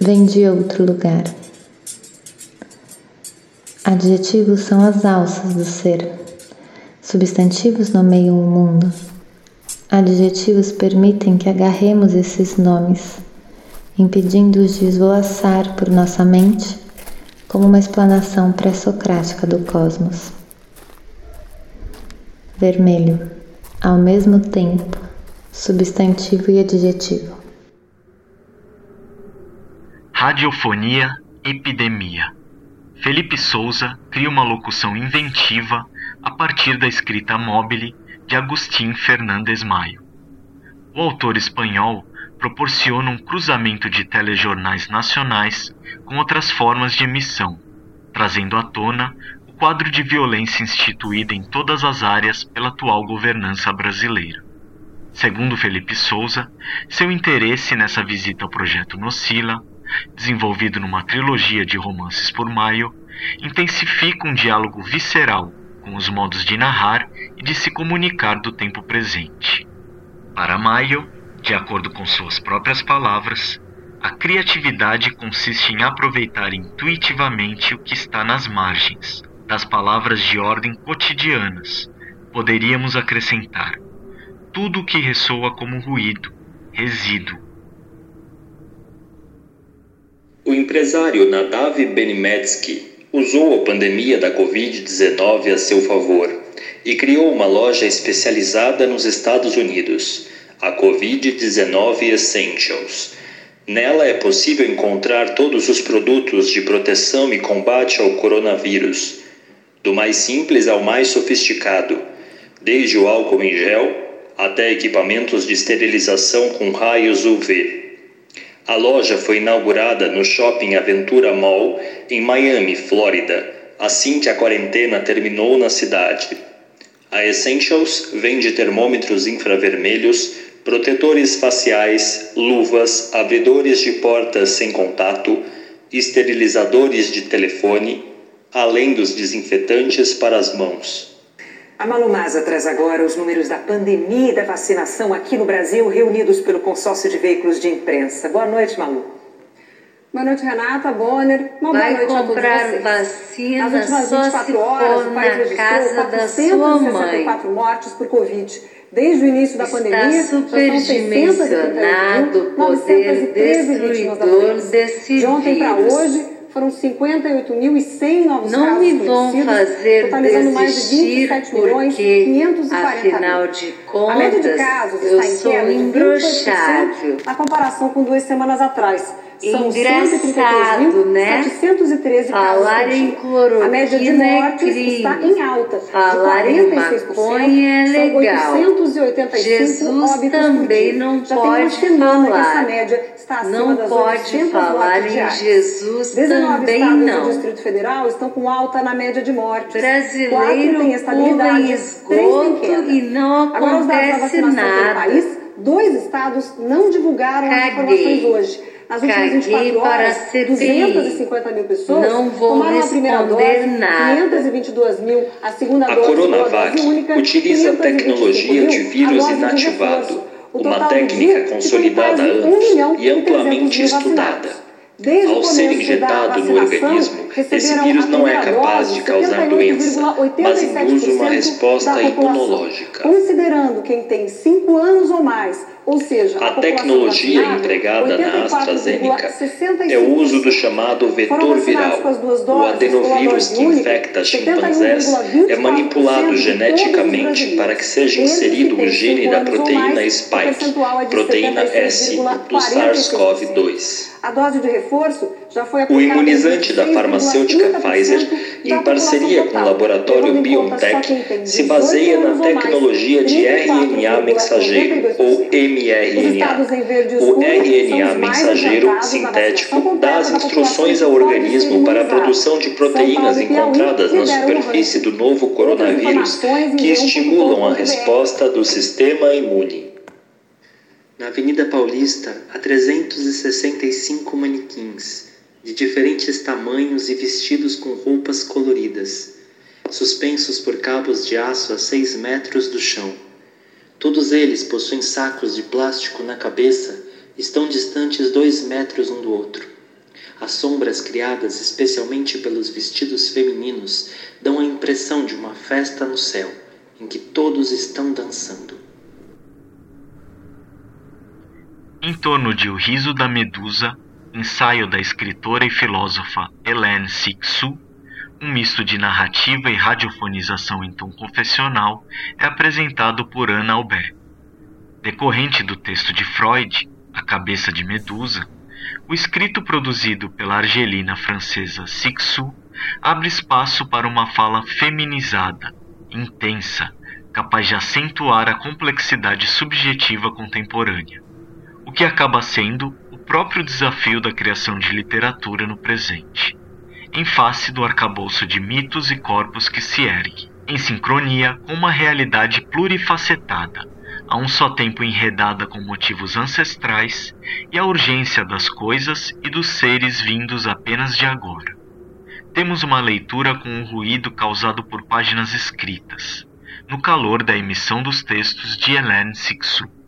Vem de outro lugar. Adjetivos são as alças do ser. Substantivos nomeiam o mundo. Adjetivos permitem que agarremos esses nomes, impedindo-os de esvoaçar por nossa mente como uma explanação pré-socrática do cosmos. Vermelho, ao mesmo tempo, substantivo e adjetivo. Radiofonia Epidemia. Felipe Souza cria uma locução inventiva a partir da escrita mobile de Agustín Fernandes Maio. O autor espanhol proporciona um cruzamento de telejornais nacionais com outras formas de emissão, trazendo à tona quadro de violência instituída em todas as áreas pela atual governança brasileira. Segundo Felipe Souza, seu interesse nessa visita ao projeto Nocila, desenvolvido numa trilogia de romances por Maio, intensifica um diálogo visceral com os modos de narrar e de se comunicar do tempo presente. Para Maio, de acordo com suas próprias palavras, a criatividade consiste em aproveitar intuitivamente o que está nas margens das palavras de ordem cotidianas. Poderíamos acrescentar tudo o que ressoa como ruído, resíduo. O empresário Nadav Benimetsky usou a pandemia da Covid-19 a seu favor e criou uma loja especializada nos Estados Unidos, a Covid-19 Essentials. Nela é possível encontrar todos os produtos de proteção e combate ao coronavírus, do mais simples ao mais sofisticado, desde o álcool em gel até equipamentos de esterilização com raios UV. A loja foi inaugurada no Shopping Aventura Mall, em Miami, Flórida, assim que a quarentena terminou na cidade. A Essentials vende termômetros infravermelhos, protetores faciais, luvas, abridores de portas sem contato, esterilizadores de telefone, além dos desinfetantes para as mãos. A Malu Maza traz agora os números da pandemia e da vacinação aqui no Brasil, reunidos pelo consórcio de veículos de imprensa. Boa noite, Malu. Boa noite, Renata Bonner. Uma Vai boa noite comprar a vacina Nas últimas 24 horas, o país registrou 464 mortes por Covid. Desde o início da Está pandemia, superdimensionado o poder destruidor desse De ontem para hoje, foram 58.100 novos Não casos me vão fazer totalizando mais de 27 milhões porque, 540 afinal mil. de a média de contas, casos está em queda de 28% imbrochável. na comparação com duas semanas atrás. São Engraçado, né? 713 Falar casos em A média de cloroquina é mortes crime. está em alta. Falar de em 46%, maconha é são legal. 885 Jesus óbitos também não Já tem pode falar. média está acima Não pode 800 falar em. Jesus 19 também estados não. do Distrito Federal estão com alta na média de mortes. Brasileiro pula estabilidade, em esgoto e não Agora, acontece vacinação nada. país, dois estados não divulgaram as informações hoje. Nas últimas Caguei 24 para horas, a CPI. 250 mil pessoas Não vou tomaram a primeira responder dose, nada. 522 mil a segunda A dose, Coronavac dose única, utiliza 525 tecnologia de vírus inativado, uma técnica dia consolidada há anos milhão e amplamente 300 mil estudada. Ao ser injetado no organismo, esse vírus a não é capaz de causar doença, mas induz uma 77% resposta imunológica. Considerando quem tem 5 anos ou mais, ou seja, A população tecnologia empregada na AstraZeneca 84,65% é o uso do chamado vetor viral. O a adenovírus que infecta chimpanzés 71,24% é manipulado geneticamente para que seja inserido o gene cinco da proteína spike, é proteína S do 76,46%. SARS-CoV-2. A dose de reforço O imunizante da farmacêutica 26,30% Pfizer, em parceria com o laboratório BioNTech, se 18 baseia na tecnologia de RNA mensageiro, ou mRNA. O RNA mensageiro sintético dá as instruções ao organismo para a produção de proteínas encontradas na superfície do novo coronavírus que estimulam a g1.com.br. resposta do sistema imune. Na Avenida Paulista, há 365 manequins, de diferentes tamanhos e vestidos com roupas coloridas, suspensos por cabos de aço a 6 metros do chão. Todos eles possuem sacos de plástico na cabeça estão distantes dois metros um do outro. As sombras criadas especialmente pelos vestidos femininos dão a impressão de uma festa no céu, em que todos estão dançando. Em torno de O Riso da Medusa, ensaio da escritora e filósofa Hélène Cixous, um misto de narrativa e radiofonização em tom confessional, é apresentado por Anna Albert. Decorrente do texto de Freud, A Cabeça de Medusa, o escrito produzido pela argelina francesa Cixous abre espaço para uma fala feminizada, intensa, capaz de acentuar a complexidade subjetiva contemporânea, o que acaba sendo o próprio desafio da criação de literatura no presente, em face do arcabouço de mitos e corpos que se ergue, em sincronia com uma realidade plurifacetada, a um só tempo enredada com motivos ancestrais e a urgência das coisas e dos seres vindos apenas de agora. Temos uma leitura com o ruído causado por páginas escritas, no calor da emissão dos textos de Hélène Cixous.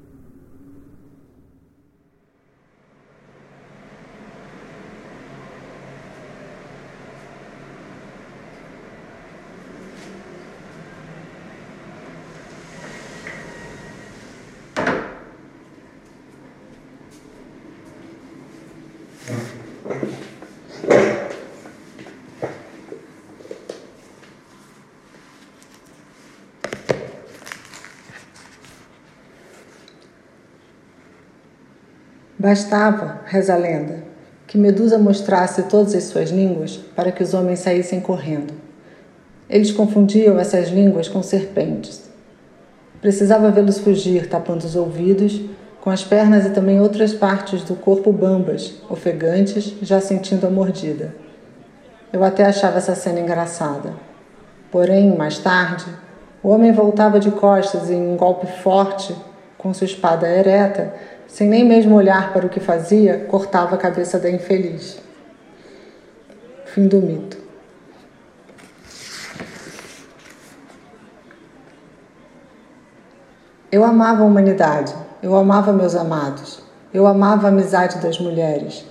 Bastava, reza a lenda, que Medusa mostrasse todas as suas línguas para que os homens saíssem correndo. Eles confundiam essas línguas com serpentes. Precisava vê-los fugir, tapando os ouvidos, com as pernas e também outras partes do corpo bambas, ofegantes, já sentindo a mordida. Eu até achava essa cena engraçada. Porém, mais tarde, O homem voltava de costas em um golpe forte, com sua espada ereta, sem nem mesmo olhar para o que fazia, cortava a cabeça da infeliz. Fim do mito. Eu amava a humanidade, eu amava meus amados, eu amava a amizade das mulheres.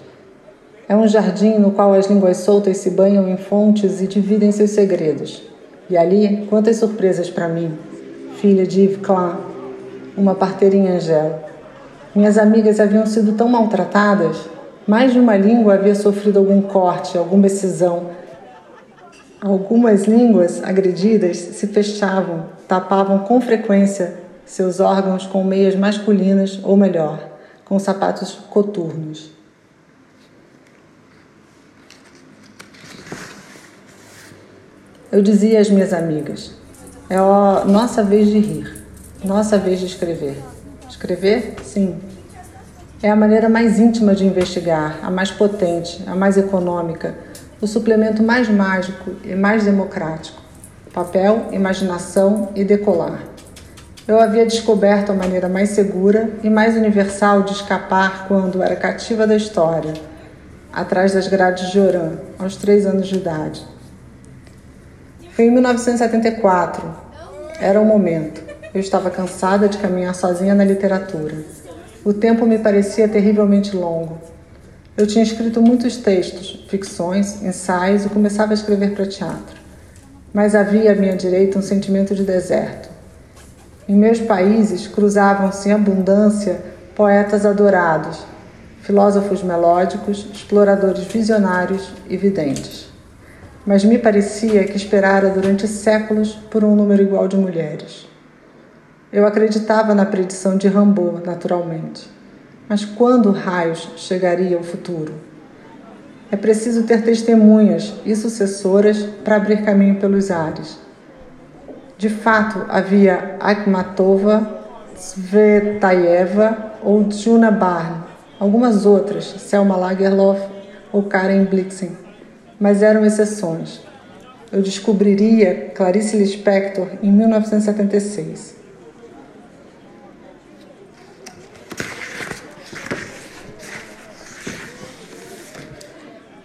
É um jardim no qual as línguas soltas se banham em fontes e dividem seus segredos. E ali, quantas surpresas para mim, filha de Yves Klein, uma parteirinha Angela. Minhas amigas haviam sido tão maltratadas, mais de uma língua havia sofrido algum corte, alguma excisão. Algumas línguas agredidas se fechavam, tapavam com frequência seus órgãos com meias masculinas ou melhor, com sapatos coturnos. Eu dizia às minhas amigas: é a nossa vez de rir, nossa vez de escrever. Escrever? Sim. É a maneira mais íntima de investigar, a mais potente, a mais econômica, o suplemento mais mágico e mais democrático. Papel, imaginação e decolar. Eu havia descoberto a maneira mais segura e mais universal de escapar quando era cativa da história, atrás das grades de Oran, aos três anos de idade. Foi em 1974. Era o momento. Eu estava cansada de caminhar sozinha na literatura. O tempo me parecia terrivelmente longo. Eu tinha escrito muitos textos, ficções, ensaios e começava a escrever para teatro. Mas havia à minha direita um sentimento de deserto. Em meus países cruzavam-se em abundância poetas adorados, filósofos melódicos, exploradores visionários e videntes mas me parecia que esperara durante séculos por um número igual de mulheres. Eu acreditava na predição de Rambaud, naturalmente. Mas quando raios chegaria o futuro? É preciso ter testemunhas e sucessoras para abrir caminho pelos ares. De fato, havia Akhmatova, Svetaeva ou Juna Barn, algumas outras, Selma Lagerlof ou Karen Blixen mas eram exceções. Eu descobriria Clarice Lispector em 1976.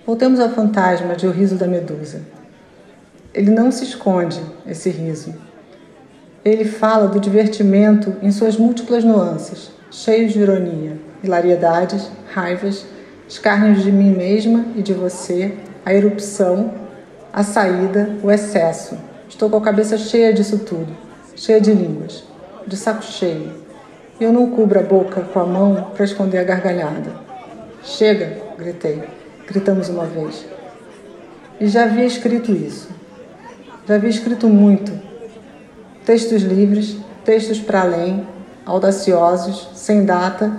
Voltemos ao fantasma de O Riso da Medusa. Ele não se esconde, esse riso. Ele fala do divertimento em suas múltiplas nuances, cheios de ironia, hilariedades, raivas, escárnios de mim mesma e de você, a erupção, a saída, o excesso. Estou com a cabeça cheia disso tudo, cheia de línguas, de saco cheio. Eu não cubro a boca com a mão para esconder a gargalhada. Chega, gritei. Gritamos uma vez. E já havia escrito isso. Já havia escrito muito. Textos livres, textos para além, audaciosos, sem data,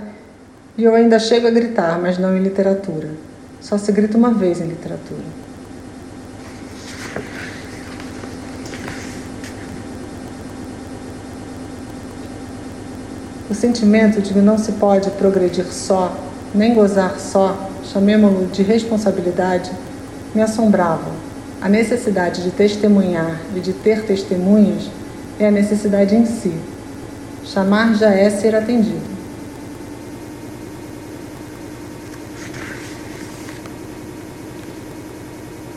e eu ainda chego a gritar, mas não em literatura. Só se grita uma vez em literatura. O sentimento de que não se pode progredir só, nem gozar só, chamemo-lo de responsabilidade, me assombrava. A necessidade de testemunhar e de ter testemunhas é a necessidade em si. Chamar já é ser atendido.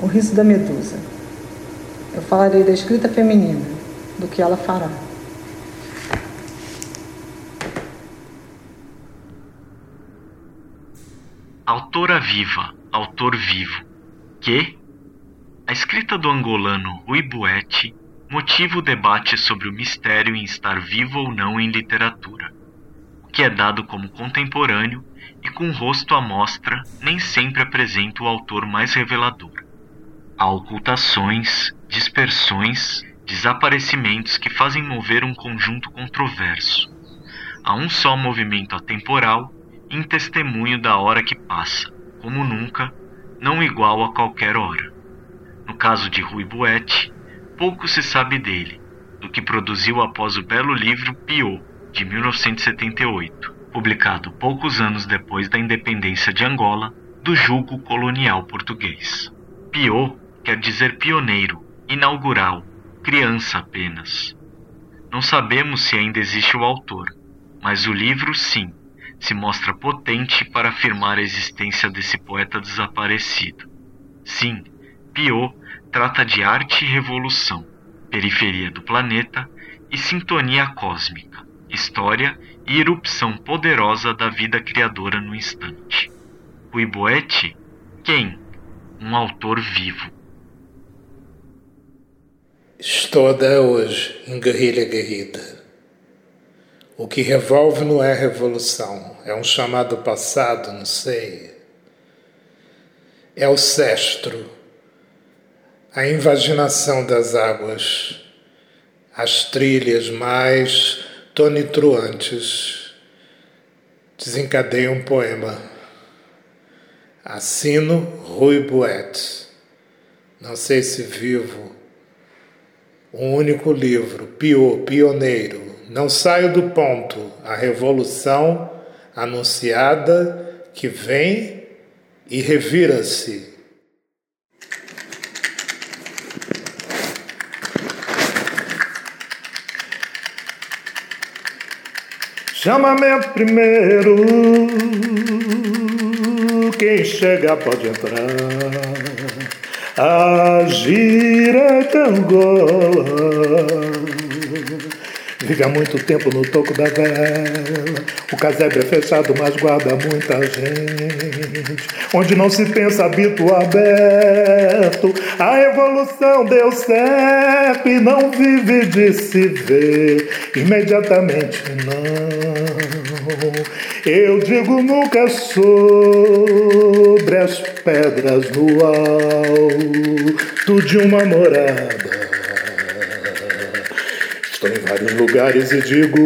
O riso da medusa. Eu falarei da escrita feminina, do que ela fará. Autora viva, autor vivo. Que? A escrita do angolano Rui Buete motiva o debate sobre o mistério em estar vivo ou não em literatura. O que é dado como contemporâneo e com rosto à mostra nem sempre apresenta o autor mais revelador. Há ocultações, dispersões, desaparecimentos que fazem mover um conjunto controverso. Há um só movimento atemporal, em testemunho da hora que passa, como nunca, não igual a qualquer hora. No caso de Rui Buete, pouco se sabe dele, do que produziu após o belo livro Piot, de 1978, publicado poucos anos depois da independência de Angola do julgo colonial português. Piot quer dizer pioneiro, inaugural, criança apenas. Não sabemos se ainda existe o autor, mas o livro, sim, se mostra potente para afirmar a existência desse poeta desaparecido. Sim, Piot trata de arte e revolução, periferia do planeta e sintonia cósmica, história e erupção poderosa da vida criadora no instante. Iboete, quem? Um autor vivo. Estou até hoje em guerrilha guerrida. O que revolve não é revolução, é um chamado passado, não sei. É o cestro, a invaginação das águas, as trilhas mais tonitruantes desencadeiam um poema. Assino Rui Buet. Não sei se vivo um único livro, Pio, pioneiro. Não saio do ponto, a revolução anunciada que vem e revira-se. Chama-me primeiro, quem chega pode entrar a gira Angola. Vive há muito tempo no toco da vela. O casebre é fechado, mas guarda muita gente. Onde não se pensa habito aberto. A evolução deu certo e não vive de se ver. Imediatamente não. Eu digo nunca sobre as pedras no alto de uma morada. Estou em vários lugares e digo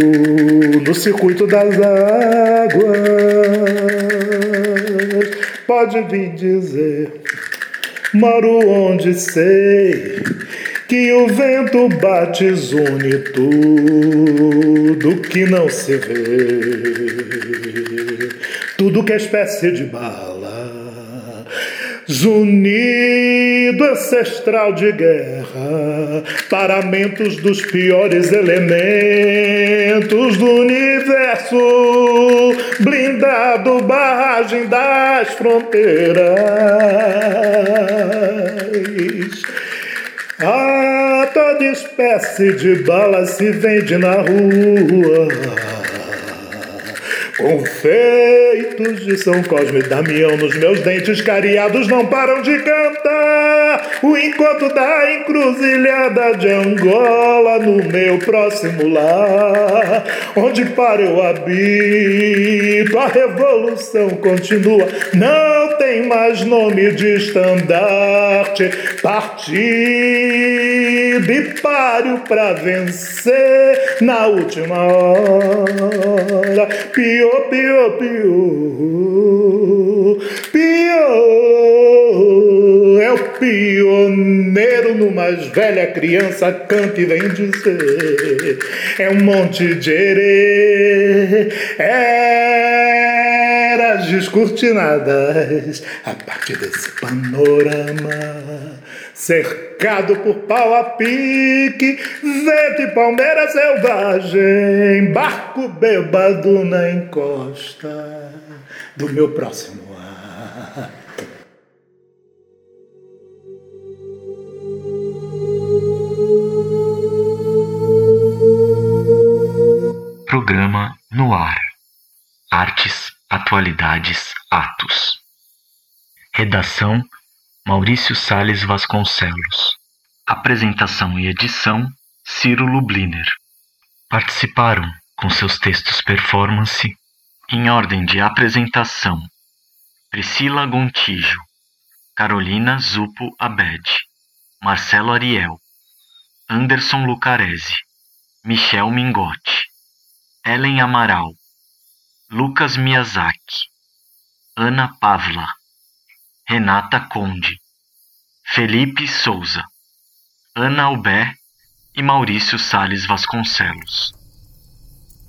no circuito das águas. Pode vir dizer, moro onde sei que o vento bate une tudo que não se vê, tudo que é espécie de bala zunido ancestral de guerra, paramentos dos piores elementos do universo, blindado, barragem das fronteiras. Ah, toda espécie de bala se vende na rua Confeitos de São Cosme e Damião nos meus dentes cariados não param de cantar. O encontro da encruzilhada de Angola no meu próximo lar. Onde para eu habito, a revolução continua. Não tem mais nome de estandarte. Partido e páreo pra vencer na última hora. Pior Pio, pio, pio, pio. É o pioneiro no mais velha criança canta e vem dizer. É um monte de erê, eras descortinadas a partir desse panorama cercado por pau a pique, vento e palmeira selvagem, barco bêbado na encosta do meu próximo ato. Programa no ar. Artes, atualidades, atos. Redação Maurício Sales Vasconcelos. Apresentação e edição Ciro Lubliner. Participaram com seus textos performance em ordem de apresentação Priscila Gontijo, Carolina Zupo Abed, Marcelo Ariel, Anderson Lucarese, Michel Mingotti, Ellen Amaral, Lucas Miyazaki, Ana Pavla Renata Conde, Felipe Souza, Ana Albé e Maurício Sales Vasconcelos.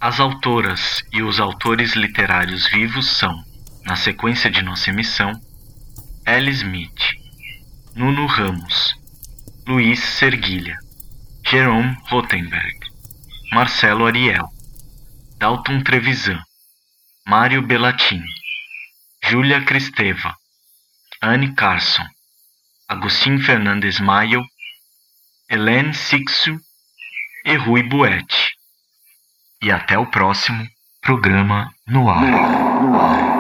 As autoras e os autores literários vivos são, na sequência de nossa emissão, Ellie Smith, Nuno Ramos, Luiz Serguilha, Jerome Rothenberg, Marcelo Ariel, Dalton Trevisan, Mário Belatini, Júlia Cristeva, Anne Carson, Agostinho Fernandes Maio, Helene Sixu e Rui Buete. E até o próximo programa. No ar, no ar.